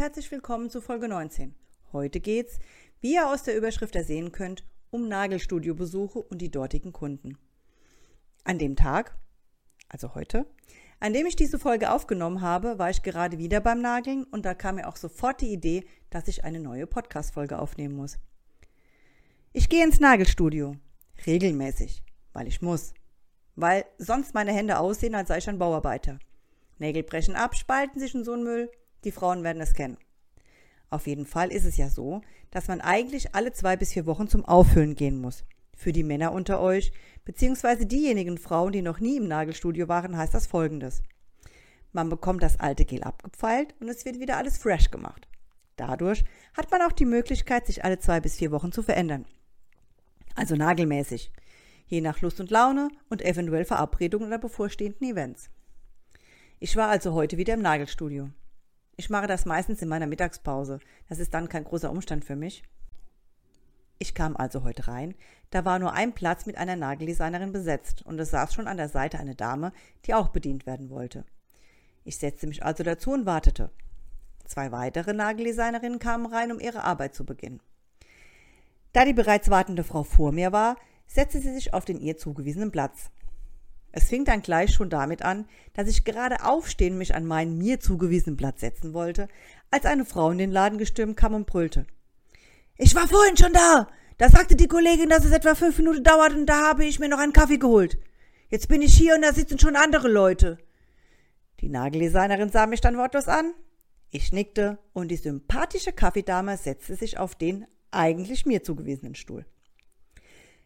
Herzlich willkommen zu Folge 19. Heute geht's, wie ihr aus der Überschrift ersehen könnt, um Nagelstudiobesuche und die dortigen Kunden. An dem Tag, also heute, an dem ich diese Folge aufgenommen habe, war ich gerade wieder beim Nageln und da kam mir auch sofort die Idee, dass ich eine neue Podcast-Folge aufnehmen muss. Ich gehe ins Nagelstudio. Regelmäßig. Weil ich muss. Weil sonst meine Hände aussehen, als sei ich ein Bauarbeiter. Nägel brechen ab, spalten sich in so einen Müll. Die Frauen werden es kennen. Auf jeden Fall ist es ja so, dass man eigentlich alle zwei bis vier Wochen zum Auffüllen gehen muss. Für die Männer unter euch, beziehungsweise diejenigen Frauen, die noch nie im Nagelstudio waren, heißt das folgendes. Man bekommt das alte Gel abgepfeilt und es wird wieder alles fresh gemacht. Dadurch hat man auch die Möglichkeit, sich alle zwei bis vier Wochen zu verändern. Also nagelmäßig. Je nach Lust und Laune und eventuell Verabredungen oder bevorstehenden Events. Ich war also heute wieder im Nagelstudio. Ich mache das meistens in meiner Mittagspause. Das ist dann kein großer Umstand für mich. Ich kam also heute rein. Da war nur ein Platz mit einer Nageldesignerin besetzt und es saß schon an der Seite eine Dame, die auch bedient werden wollte. Ich setzte mich also dazu und wartete. Zwei weitere Nageldesignerinnen kamen rein, um ihre Arbeit zu beginnen. Da die bereits wartende Frau vor mir war, setzte sie sich auf den ihr zugewiesenen Platz. Es fing dann gleich schon damit an, dass ich gerade aufstehen mich an meinen mir zugewiesenen Platz setzen wollte, als eine Frau in den Laden gestürmt kam und brüllte. Ich war vorhin schon da. Da sagte die Kollegin, dass es etwa fünf Minuten dauert und da habe ich mir noch einen Kaffee geholt. Jetzt bin ich hier und da sitzen schon andere Leute. Die Nageldesignerin sah mich dann wortlos an. Ich nickte und die sympathische Kaffeedame setzte sich auf den eigentlich mir zugewiesenen Stuhl.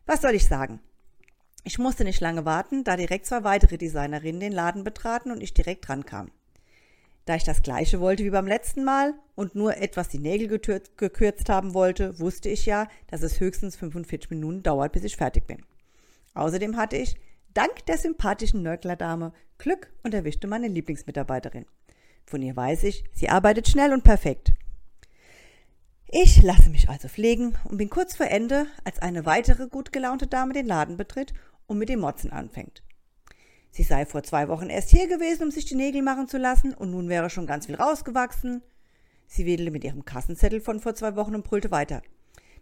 Was soll ich sagen? Ich musste nicht lange warten, da direkt zwei weitere Designerinnen den Laden betraten und ich direkt rankam. Da ich das gleiche wollte wie beim letzten Mal und nur etwas die Nägel gekürzt haben wollte, wusste ich ja, dass es höchstens 45 Minuten dauert, bis ich fertig bin. Außerdem hatte ich, dank der sympathischen Nörglerdame, Glück und erwischte meine Lieblingsmitarbeiterin. Von ihr weiß ich, sie arbeitet schnell und perfekt. Ich lasse mich also pflegen und bin kurz vor Ende, als eine weitere gut gelaunte Dame den Laden betritt und mit dem Motzen anfängt. Sie sei vor zwei Wochen erst hier gewesen, um sich die Nägel machen zu lassen, und nun wäre schon ganz viel rausgewachsen. Sie wedelte mit ihrem Kassenzettel von vor zwei Wochen und brüllte weiter.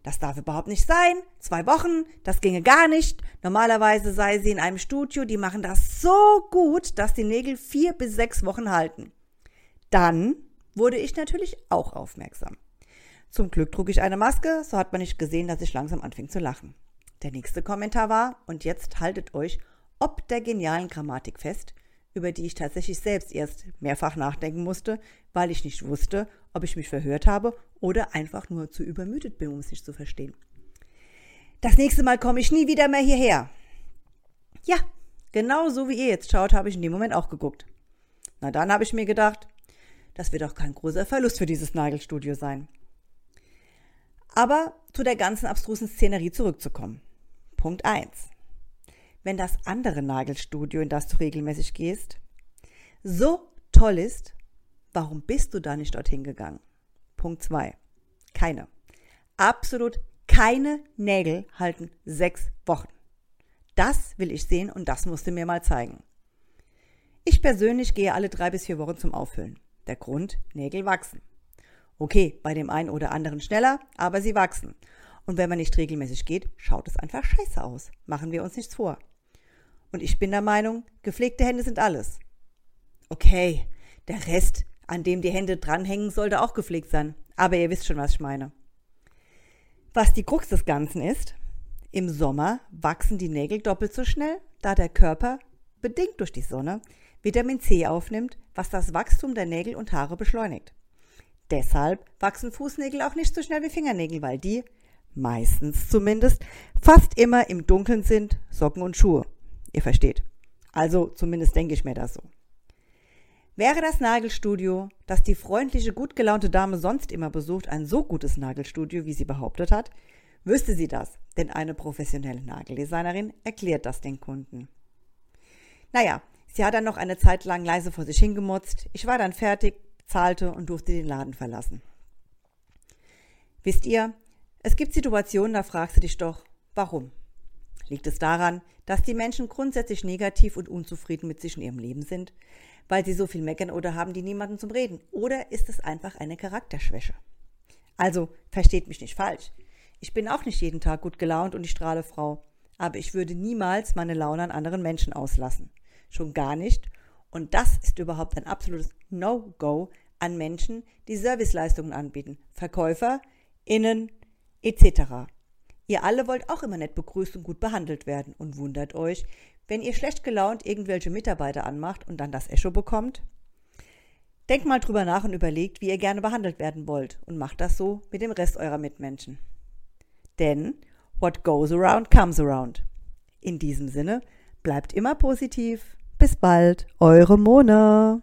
Das darf überhaupt nicht sein. Zwei Wochen, das ginge gar nicht. Normalerweise sei sie in einem Studio, die machen das so gut, dass die Nägel vier bis sechs Wochen halten. Dann wurde ich natürlich auch aufmerksam. Zum Glück trug ich eine Maske, so hat man nicht gesehen, dass ich langsam anfing zu lachen. Der nächste Kommentar war, und jetzt haltet euch ob der genialen Grammatik fest, über die ich tatsächlich selbst erst mehrfach nachdenken musste, weil ich nicht wusste, ob ich mich verhört habe oder einfach nur zu übermüdet bin, um es nicht zu verstehen. Das nächste Mal komme ich nie wieder mehr hierher. Ja, genau so wie ihr jetzt schaut, habe ich in dem Moment auch geguckt. Na dann habe ich mir gedacht, das wird auch kein großer Verlust für dieses Nagelstudio sein. Aber zu der ganzen abstrusen Szenerie zurückzukommen. Punkt 1. Wenn das andere Nagelstudio, in das du regelmäßig gehst, so toll ist, warum bist du da nicht dorthin gegangen? Punkt 2. Keine. Absolut keine Nägel halten sechs Wochen. Das will ich sehen und das musste mir mal zeigen. Ich persönlich gehe alle drei bis vier Wochen zum Auffüllen. Der Grund, Nägel wachsen. Okay, bei dem einen oder anderen schneller, aber sie wachsen. Und wenn man nicht regelmäßig geht, schaut es einfach scheiße aus. Machen wir uns nichts vor. Und ich bin der Meinung, gepflegte Hände sind alles. Okay, der Rest, an dem die Hände dranhängen, sollte auch gepflegt sein. Aber ihr wisst schon, was ich meine. Was die Krux des Ganzen ist, im Sommer wachsen die Nägel doppelt so schnell, da der Körper bedingt durch die Sonne, Vitamin C aufnimmt, was das Wachstum der Nägel und Haare beschleunigt. Deshalb wachsen Fußnägel auch nicht so schnell wie Fingernägel, weil die, meistens zumindest, fast immer im Dunkeln sind, Socken und Schuhe. Ihr versteht. Also zumindest denke ich mir das so. Wäre das Nagelstudio, das die freundliche, gut gelaunte Dame sonst immer besucht, ein so gutes Nagelstudio, wie sie behauptet hat, wüsste sie das, denn eine professionelle Nageldesignerin erklärt das den Kunden. Naja, sie hat dann noch eine Zeit lang leise vor sich hingemotzt. Ich war dann fertig, zahlte und durfte den Laden verlassen. Wisst ihr, es gibt Situationen, da fragst du dich doch, warum? Liegt es daran, dass die Menschen grundsätzlich negativ und unzufrieden mit sich in ihrem Leben sind, weil sie so viel meckern oder haben die niemanden zum Reden? Oder ist es einfach eine Charakterschwäche? Also, versteht mich nicht falsch. Ich bin auch nicht jeden Tag gut gelaunt und die strahle Frau, aber ich würde niemals meine Laune an anderen Menschen auslassen. Schon gar nicht. Und das ist überhaupt ein absolutes No-Go an Menschen, die Serviceleistungen anbieten. Verkäufer, Innen, etc. Ihr alle wollt auch immer nett begrüßt und gut behandelt werden und wundert euch, wenn ihr schlecht gelaunt irgendwelche Mitarbeiter anmacht und dann das Echo bekommt? Denkt mal drüber nach und überlegt, wie ihr gerne behandelt werden wollt und macht das so mit dem Rest eurer Mitmenschen. Denn what goes around comes around. In diesem Sinne, bleibt immer positiv. Bis bald, eure Mona.